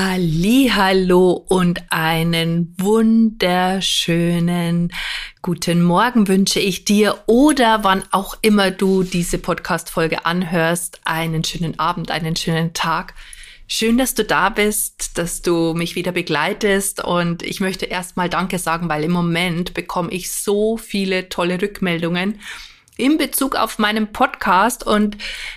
Hallo und einen wunderschönen guten Morgen wünsche ich dir oder wann auch immer du diese Podcast Folge anhörst, einen schönen Abend, einen schönen Tag. Schön, dass du da bist, dass du mich wieder begleitest und ich möchte erstmal Danke sagen, weil im Moment bekomme ich so viele tolle Rückmeldungen in Bezug auf meinen Podcast und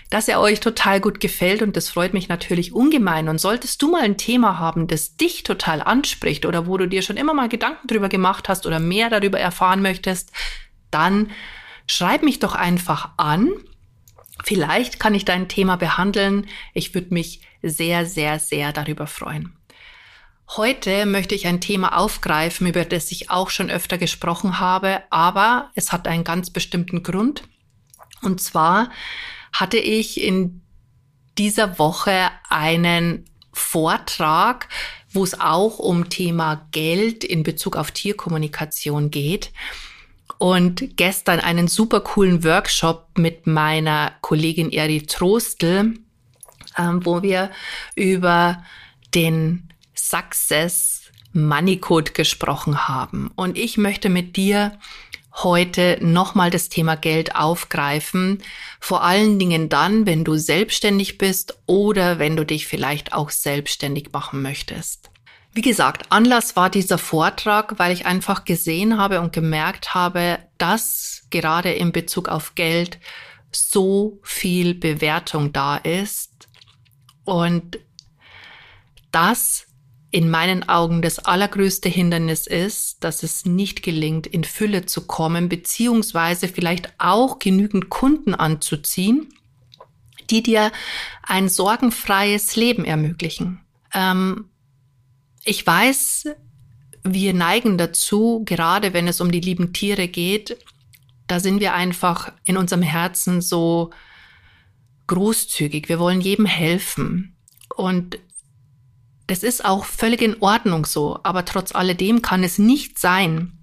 dass er euch total gut gefällt und das freut mich natürlich ungemein. Und solltest du mal ein Thema haben, das dich total anspricht oder wo du dir schon immer mal Gedanken drüber gemacht hast oder mehr darüber erfahren möchtest, dann schreib mich doch einfach an. Vielleicht kann ich dein Thema behandeln. Ich würde mich sehr, sehr, sehr darüber freuen. Heute möchte ich ein Thema aufgreifen, über das ich auch schon öfter gesprochen habe, aber es hat einen ganz bestimmten Grund. Und zwar hatte ich in dieser Woche einen Vortrag, wo es auch um Thema Geld in Bezug auf Tierkommunikation geht. Und gestern einen super coolen Workshop mit meiner Kollegin Eri Trostel, ähm, wo wir über den Success Money Code gesprochen haben. Und ich möchte mit dir heute nochmal das Thema Geld aufgreifen. Vor allen Dingen dann, wenn du selbstständig bist oder wenn du dich vielleicht auch selbstständig machen möchtest. Wie gesagt, Anlass war dieser Vortrag, weil ich einfach gesehen habe und gemerkt habe, dass gerade in Bezug auf Geld so viel Bewertung da ist und das in meinen Augen das allergrößte Hindernis ist, dass es nicht gelingt, in Fülle zu kommen, beziehungsweise vielleicht auch genügend Kunden anzuziehen, die dir ein sorgenfreies Leben ermöglichen. Ähm, ich weiß, wir neigen dazu, gerade wenn es um die lieben Tiere geht, da sind wir einfach in unserem Herzen so großzügig. Wir wollen jedem helfen. Und das ist auch völlig in Ordnung so, aber trotz alledem kann es nicht sein,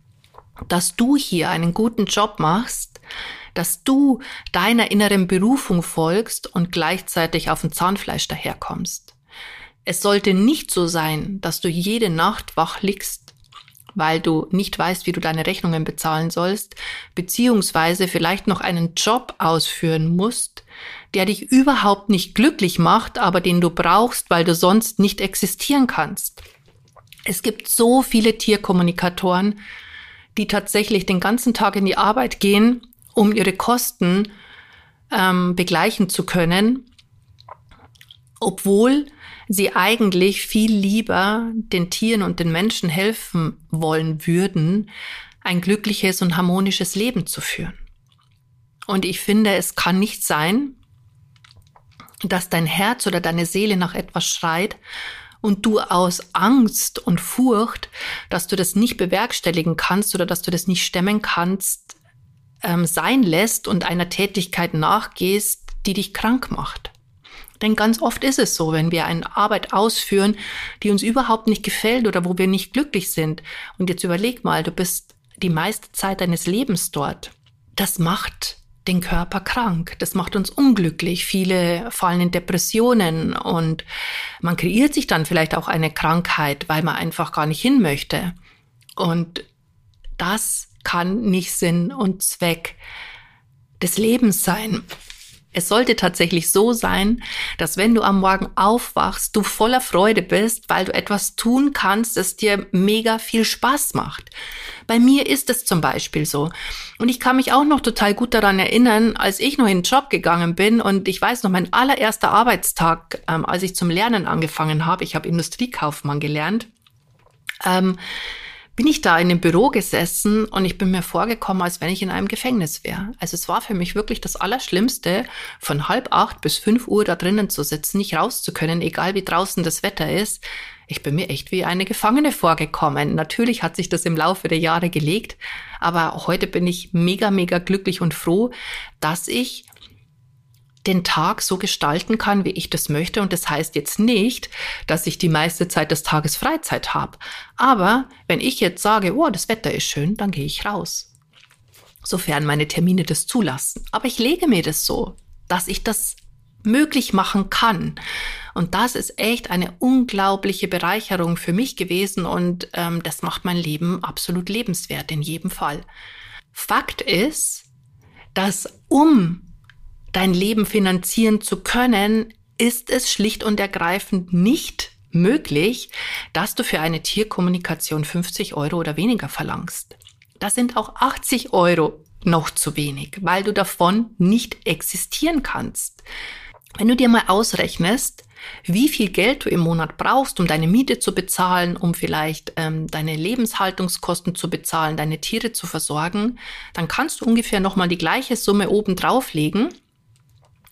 dass du hier einen guten Job machst, dass du deiner inneren Berufung folgst und gleichzeitig auf dem Zahnfleisch daherkommst. Es sollte nicht so sein, dass du jede Nacht wach liegst, weil du nicht weißt, wie du deine Rechnungen bezahlen sollst, beziehungsweise vielleicht noch einen Job ausführen musst, der dich überhaupt nicht glücklich macht, aber den du brauchst, weil du sonst nicht existieren kannst. Es gibt so viele Tierkommunikatoren, die tatsächlich den ganzen Tag in die Arbeit gehen, um ihre Kosten ähm, begleichen zu können, obwohl sie eigentlich viel lieber den Tieren und den Menschen helfen wollen würden, ein glückliches und harmonisches Leben zu führen. Und ich finde, es kann nicht sein, dass dein Herz oder deine Seele nach etwas schreit und du aus Angst und Furcht, dass du das nicht bewerkstelligen kannst oder dass du das nicht stemmen kannst, ähm, sein lässt und einer Tätigkeit nachgehst, die dich krank macht. Denn ganz oft ist es so, wenn wir eine Arbeit ausführen, die uns überhaupt nicht gefällt oder wo wir nicht glücklich sind. Und jetzt überleg mal, du bist die meiste Zeit deines Lebens dort. Das macht den Körper krank. Das macht uns unglücklich. Viele fallen in Depressionen und man kreiert sich dann vielleicht auch eine Krankheit, weil man einfach gar nicht hin möchte. Und das kann nicht Sinn und Zweck des Lebens sein. Es sollte tatsächlich so sein, dass wenn du am Morgen aufwachst, du voller Freude bist, weil du etwas tun kannst, das dir mega viel Spaß macht. Bei mir ist es zum Beispiel so. Und ich kann mich auch noch total gut daran erinnern, als ich noch in den Job gegangen bin und ich weiß noch, mein allererster Arbeitstag, ähm, als ich zum Lernen angefangen habe, ich habe Industriekaufmann gelernt, ähm, bin ich da in dem Büro gesessen und ich bin mir vorgekommen, als wenn ich in einem Gefängnis wäre. Also es war für mich wirklich das Allerschlimmste, von halb acht bis fünf Uhr da drinnen zu sitzen, nicht raus zu können, egal wie draußen das Wetter ist. ich bin mir echt wie eine Gefangene vorgekommen. Natürlich hat sich das im Laufe der Jahre gelegt, aber heute bin ich mega, mega glücklich und froh, dass ich den Tag so gestalten kann, wie ich das möchte. Und das heißt jetzt nicht, dass ich die meiste Zeit des Tages Freizeit habe. Aber wenn ich jetzt sage, oh, das Wetter ist schön, dann gehe ich raus. Sofern meine Termine das zulassen. Aber ich lege mir das so, dass ich das möglich machen kann. Und das ist echt eine unglaubliche Bereicherung für mich gewesen und ähm, das macht mein Leben absolut lebenswert in jedem Fall. Fakt ist, dass um dein Leben finanzieren zu können, ist es schlicht und ergreifend nicht möglich, dass du für eine Tierkommunikation 50 Euro oder weniger verlangst. Das sind auch 80 Euro noch zu wenig, weil du davon nicht existieren kannst. Wenn du dir mal ausrechnest, wie viel Geld du im Monat brauchst, um deine Miete zu bezahlen, um vielleicht ähm, deine Lebenshaltungskosten zu bezahlen, deine Tiere zu versorgen, dann kannst du ungefähr nochmal die gleiche Summe oben drauflegen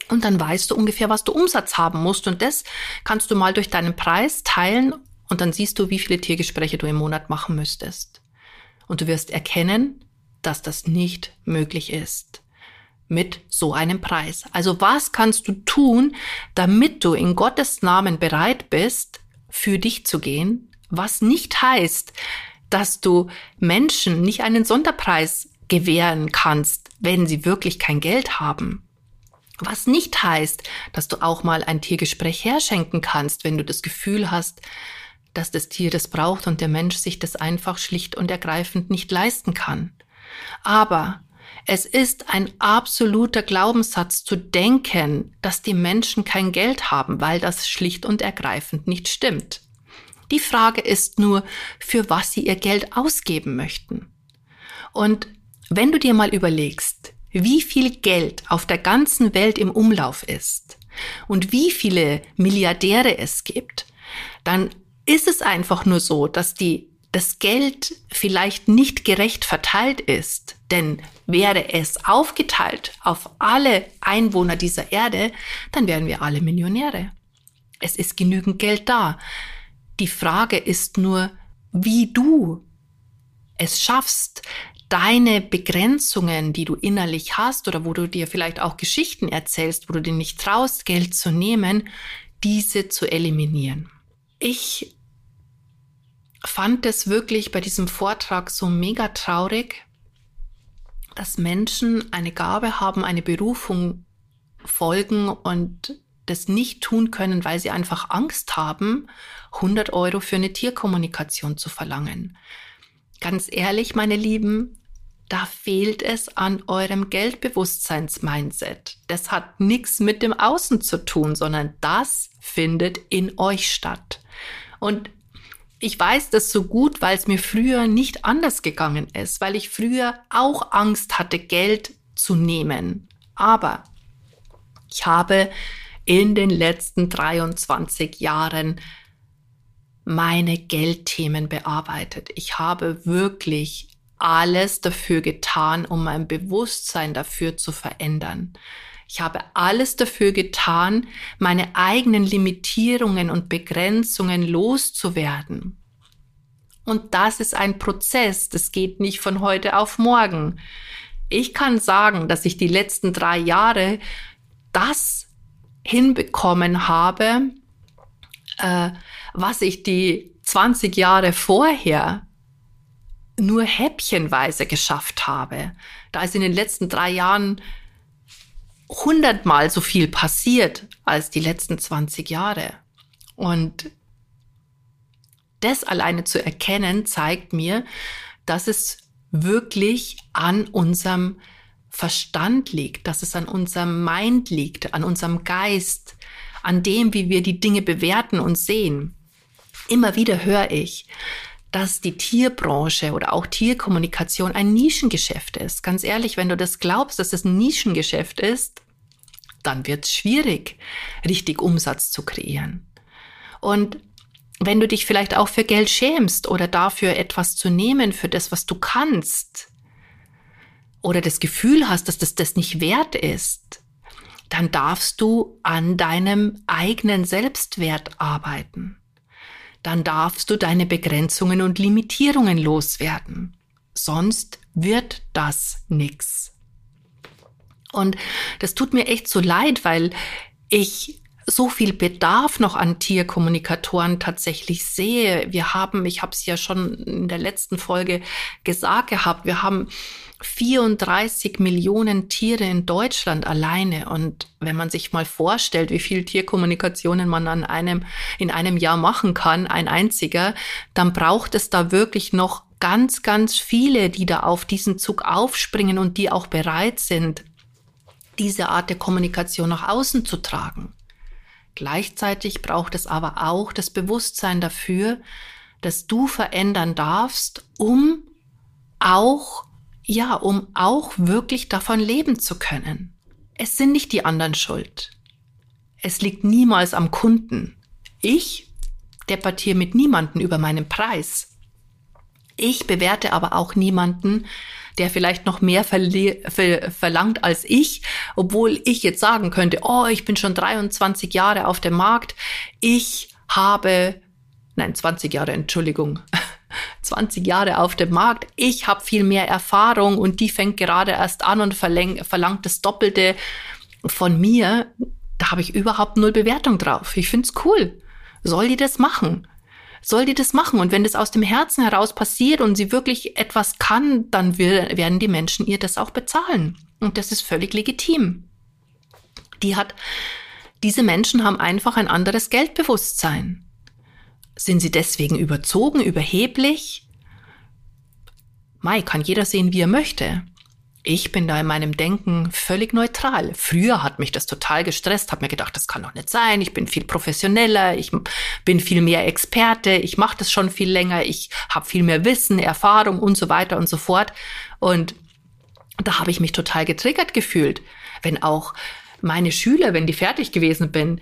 und dann weißt du ungefähr, was du Umsatz haben musst und das kannst du mal durch deinen Preis teilen und dann siehst du, wie viele Tiergespräche du im Monat machen müsstest. Und du wirst erkennen, dass das nicht möglich ist mit so einem Preis. Also was kannst du tun, damit du in Gottes Namen bereit bist, für dich zu gehen, was nicht heißt, dass du Menschen nicht einen Sonderpreis gewähren kannst, wenn sie wirklich kein Geld haben. Was nicht heißt, dass du auch mal ein Tiergespräch herschenken kannst, wenn du das Gefühl hast, dass das Tier das braucht und der Mensch sich das einfach schlicht und ergreifend nicht leisten kann. Aber es ist ein absoluter Glaubenssatz zu denken, dass die Menschen kein Geld haben, weil das schlicht und ergreifend nicht stimmt. Die Frage ist nur, für was sie ihr Geld ausgeben möchten. Und wenn du dir mal überlegst, wie viel Geld auf der ganzen Welt im Umlauf ist und wie viele Milliardäre es gibt, dann ist es einfach nur so, dass die das Geld vielleicht nicht gerecht verteilt ist, denn wäre es aufgeteilt auf alle Einwohner dieser Erde, dann wären wir alle Millionäre. Es ist genügend Geld da. Die Frage ist nur, wie du es schaffst, deine Begrenzungen, die du innerlich hast oder wo du dir vielleicht auch Geschichten erzählst, wo du dir nicht traust, Geld zu nehmen, diese zu eliminieren. Ich fand es wirklich bei diesem Vortrag so mega traurig, dass Menschen eine Gabe haben, eine Berufung folgen und das nicht tun können, weil sie einfach Angst haben, 100 Euro für eine Tierkommunikation zu verlangen. Ganz ehrlich, meine Lieben, da fehlt es an eurem Geldbewusstseins-Mindset. Das hat nichts mit dem Außen zu tun, sondern das findet in euch statt. Und ich weiß das so gut, weil es mir früher nicht anders gegangen ist, weil ich früher auch Angst hatte, Geld zu nehmen. Aber ich habe in den letzten 23 Jahren meine Geldthemen bearbeitet. Ich habe wirklich alles dafür getan, um mein Bewusstsein dafür zu verändern. Ich habe alles dafür getan, meine eigenen Limitierungen und Begrenzungen loszuwerden. Und das ist ein Prozess, das geht nicht von heute auf morgen. Ich kann sagen, dass ich die letzten drei Jahre das hinbekommen habe, äh, was ich die 20 Jahre vorher nur häppchenweise geschafft habe. Da ist in den letzten drei Jahren hundertmal so viel passiert als die letzten 20 Jahre. Und das alleine zu erkennen, zeigt mir, dass es wirklich an unserem Verstand liegt, dass es an unserem Mind liegt, an unserem Geist, an dem, wie wir die Dinge bewerten und sehen. Immer wieder höre ich, dass die Tierbranche oder auch Tierkommunikation ein Nischengeschäft ist. Ganz ehrlich, wenn du das glaubst, dass es ein Nischengeschäft ist, dann wird es schwierig, richtig Umsatz zu kreieren. Und wenn du dich vielleicht auch für Geld schämst oder dafür etwas zu nehmen, für das, was du kannst, oder das Gefühl hast, dass das das nicht wert ist, dann darfst du an deinem eigenen Selbstwert arbeiten dann darfst du deine Begrenzungen und Limitierungen loswerden. Sonst wird das nix. Und das tut mir echt so leid, weil ich so viel Bedarf noch an Tierkommunikatoren tatsächlich sehe. Wir haben, ich habe es ja schon in der letzten Folge gesagt gehabt, wir haben 34 Millionen Tiere in Deutschland alleine. Und wenn man sich mal vorstellt, wie viel Tierkommunikationen man an einem, in einem Jahr machen kann, ein einziger, dann braucht es da wirklich noch ganz, ganz viele, die da auf diesen Zug aufspringen und die auch bereit sind, diese Art der Kommunikation nach außen zu tragen. Gleichzeitig braucht es aber auch das Bewusstsein dafür, dass du verändern darfst, um auch, ja, um auch wirklich davon leben zu können. Es sind nicht die anderen schuld. Es liegt niemals am Kunden. Ich debattiere mit niemanden über meinen Preis. Ich bewerte aber auch niemanden, der vielleicht noch mehr ver verlangt als ich, obwohl ich jetzt sagen könnte, oh, ich bin schon 23 Jahre auf dem Markt, ich habe, nein, 20 Jahre, Entschuldigung, 20 Jahre auf dem Markt, ich habe viel mehr Erfahrung und die fängt gerade erst an und verlangt das Doppelte von mir, da habe ich überhaupt null Bewertung drauf. Ich find's cool. Soll die das machen? soll die das machen. Und wenn das aus dem Herzen heraus passiert und sie wirklich etwas kann, dann werden die Menschen ihr das auch bezahlen. Und das ist völlig legitim. Die hat, diese Menschen haben einfach ein anderes Geldbewusstsein. Sind sie deswegen überzogen, überheblich? Mai, kann jeder sehen, wie er möchte. Ich bin da in meinem Denken völlig neutral. Früher hat mich das total gestresst, habe mir gedacht, das kann doch nicht sein. Ich bin viel professioneller, ich bin viel mehr Experte, ich mache das schon viel länger, ich habe viel mehr Wissen, Erfahrung und so weiter und so fort. Und da habe ich mich total getriggert gefühlt, wenn auch meine Schüler, wenn die fertig gewesen bin,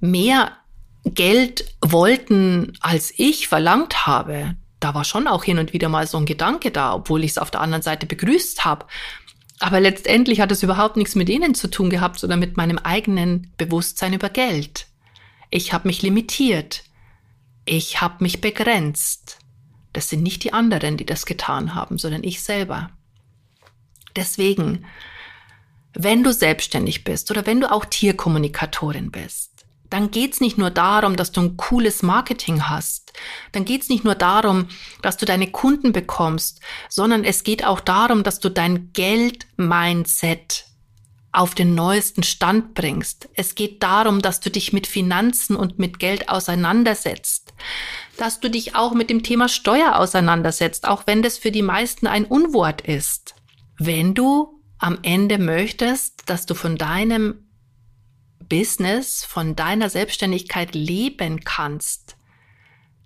mehr Geld wollten, als ich verlangt habe. Da war schon auch hin und wieder mal so ein Gedanke da, obwohl ich es auf der anderen Seite begrüßt habe. Aber letztendlich hat es überhaupt nichts mit ihnen zu tun gehabt, sondern mit meinem eigenen Bewusstsein über Geld. Ich habe mich limitiert. Ich habe mich begrenzt. Das sind nicht die anderen, die das getan haben, sondern ich selber. Deswegen, wenn du selbstständig bist oder wenn du auch Tierkommunikatorin bist, dann geht's nicht nur darum, dass du ein cooles Marketing hast. Dann geht's nicht nur darum, dass du deine Kunden bekommst, sondern es geht auch darum, dass du dein Geld-Mindset auf den neuesten Stand bringst. Es geht darum, dass du dich mit Finanzen und mit Geld auseinandersetzt. Dass du dich auch mit dem Thema Steuer auseinandersetzt, auch wenn das für die meisten ein Unwort ist. Wenn du am Ende möchtest, dass du von deinem Business, von deiner Selbstständigkeit leben kannst,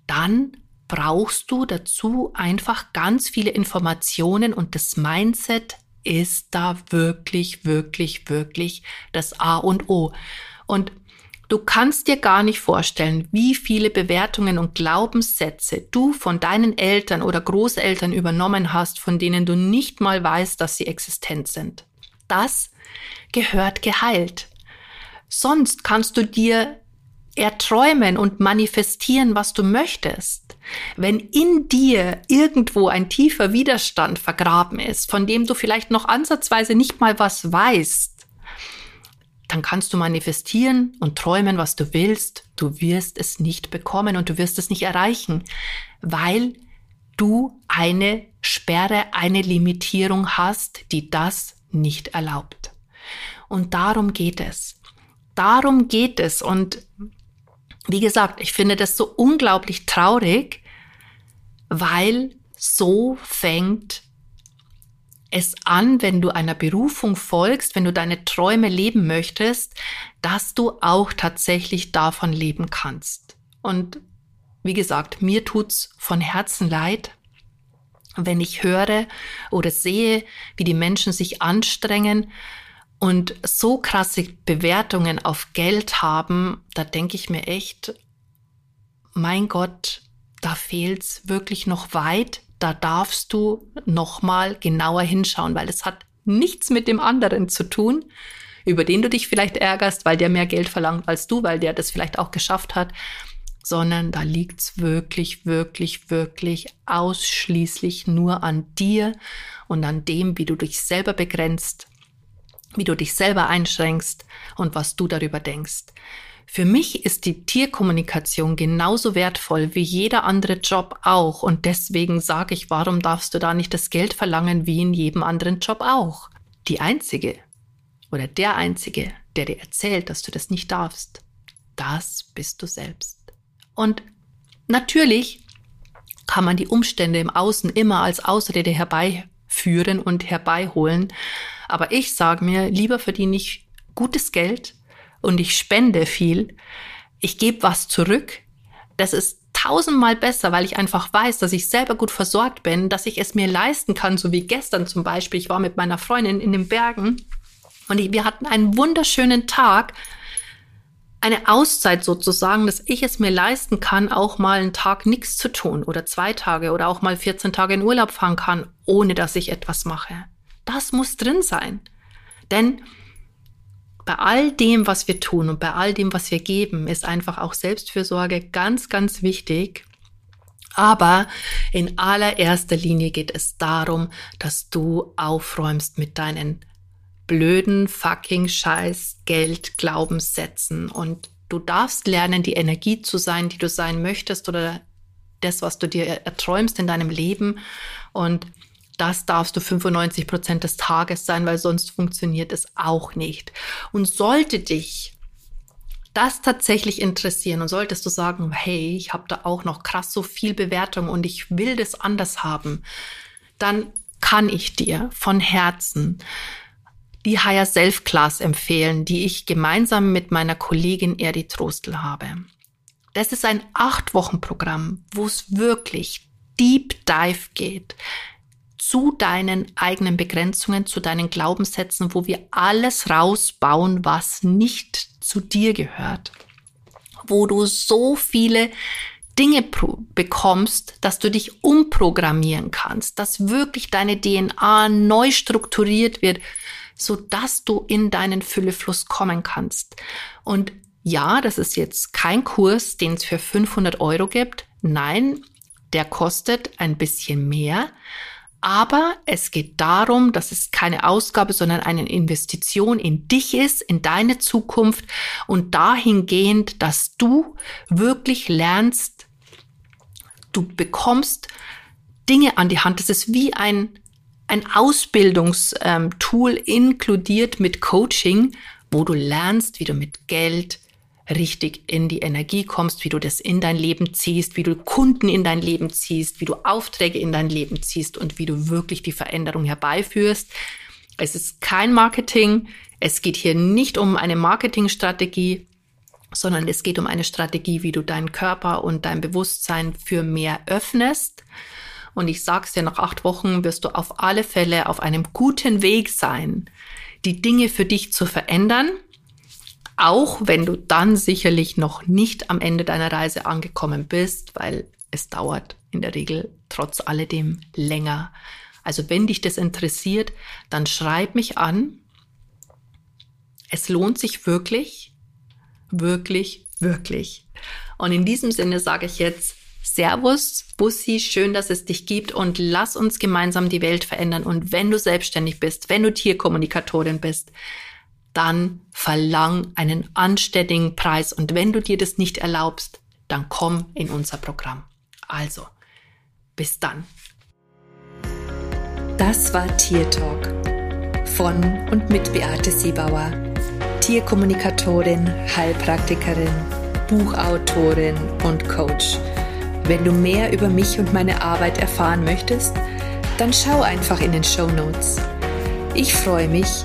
dann brauchst du dazu einfach ganz viele Informationen und das Mindset ist da wirklich, wirklich, wirklich das A und O. Und du kannst dir gar nicht vorstellen, wie viele Bewertungen und Glaubenssätze du von deinen Eltern oder Großeltern übernommen hast, von denen du nicht mal weißt, dass sie existent sind. Das gehört geheilt. Sonst kannst du dir erträumen und manifestieren, was du möchtest. Wenn in dir irgendwo ein tiefer Widerstand vergraben ist, von dem du vielleicht noch ansatzweise nicht mal was weißt, dann kannst du manifestieren und träumen, was du willst. Du wirst es nicht bekommen und du wirst es nicht erreichen, weil du eine Sperre, eine Limitierung hast, die das nicht erlaubt. Und darum geht es darum geht es. Und wie gesagt, ich finde das so unglaublich traurig, weil so fängt es an, wenn du einer Berufung folgst, wenn du deine Träume leben möchtest, dass du auch tatsächlich davon leben kannst. Und wie gesagt, mir tut's von Herzen leid, wenn ich höre oder sehe, wie die Menschen sich anstrengen, und so krasse Bewertungen auf Geld haben, da denke ich mir echt, mein Gott, da fehlt's wirklich noch weit. Da darfst du noch mal genauer hinschauen, weil es hat nichts mit dem anderen zu tun, über den du dich vielleicht ärgerst, weil der mehr Geld verlangt als du, weil der das vielleicht auch geschafft hat, sondern da liegt's wirklich, wirklich, wirklich ausschließlich nur an dir und an dem, wie du dich selber begrenzt, wie du dich selber einschränkst und was du darüber denkst. Für mich ist die Tierkommunikation genauso wertvoll wie jeder andere Job auch. Und deswegen sage ich, warum darfst du da nicht das Geld verlangen wie in jedem anderen Job auch? Die Einzige oder der Einzige, der dir erzählt, dass du das nicht darfst, das bist du selbst. Und natürlich kann man die Umstände im Außen immer als Ausrede herbeiführen und herbeiholen. Aber ich sage mir, lieber verdiene ich gutes Geld und ich spende viel. Ich gebe was zurück. Das ist tausendmal besser, weil ich einfach weiß, dass ich selber gut versorgt bin, dass ich es mir leisten kann, so wie gestern zum Beispiel. Ich war mit meiner Freundin in den Bergen und wir hatten einen wunderschönen Tag eine Auszeit sozusagen, dass ich es mir leisten kann, auch mal einen Tag nichts zu tun oder zwei Tage oder auch mal 14 Tage in Urlaub fahren kann, ohne dass ich etwas mache. Das muss drin sein. Denn bei all dem, was wir tun und bei all dem, was wir geben, ist einfach auch Selbstfürsorge ganz, ganz wichtig. Aber in allererster Linie geht es darum, dass du aufräumst mit deinen blöden fucking Scheiß Geld Glaubenssätzen und du darfst lernen, die Energie zu sein, die du sein möchtest oder das, was du dir erträumst in deinem Leben und das darfst du 95 Prozent des Tages sein, weil sonst funktioniert es auch nicht. Und sollte dich das tatsächlich interessieren und solltest du sagen, hey, ich habe da auch noch krass so viel Bewertung und ich will das anders haben, dann kann ich dir von Herzen die Higher Self Class empfehlen, die ich gemeinsam mit meiner Kollegin Erdi Trostel habe. Das ist ein acht Wochen Programm, wo es wirklich Deep Dive geht zu deinen eigenen Begrenzungen, zu deinen Glaubenssätzen, wo wir alles rausbauen, was nicht zu dir gehört. Wo du so viele Dinge bekommst, dass du dich umprogrammieren kannst, dass wirklich deine DNA neu strukturiert wird, so dass du in deinen Füllefluss kommen kannst. Und ja, das ist jetzt kein Kurs, den es für 500 Euro gibt. Nein, der kostet ein bisschen mehr. Aber es geht darum, dass es keine Ausgabe, sondern eine Investition in dich ist, in deine Zukunft und dahingehend, dass du wirklich lernst, du bekommst Dinge an die Hand. Das ist wie ein ein Ausbildungstool inkludiert mit Coaching, wo du lernst, wie du mit Geld richtig in die Energie kommst, wie du das in dein Leben ziehst, wie du Kunden in dein Leben ziehst, wie du Aufträge in dein Leben ziehst und wie du wirklich die Veränderung herbeiführst. Es ist kein Marketing. Es geht hier nicht um eine Marketingstrategie, sondern es geht um eine Strategie, wie du deinen Körper und dein Bewusstsein für mehr öffnest und ich sag's dir, nach acht Wochen wirst du auf alle Fälle auf einem guten Weg sein, die Dinge für dich zu verändern. Auch wenn du dann sicherlich noch nicht am Ende deiner Reise angekommen bist, weil es dauert in der Regel trotz alledem länger. Also wenn dich das interessiert, dann schreib mich an. Es lohnt sich wirklich, wirklich, wirklich. Und in diesem Sinne sage ich jetzt Servus, Bussi, schön, dass es dich gibt und lass uns gemeinsam die Welt verändern. Und wenn du selbstständig bist, wenn du Tierkommunikatorin bist, dann verlang einen anständigen Preis. Und wenn du dir das nicht erlaubst, dann komm in unser Programm. Also, bis dann. Das war Tier Talk von und mit Beate Siebauer, Tierkommunikatorin, Heilpraktikerin, Buchautorin und Coach. Wenn du mehr über mich und meine Arbeit erfahren möchtest, dann schau einfach in den Show Notes. Ich freue mich,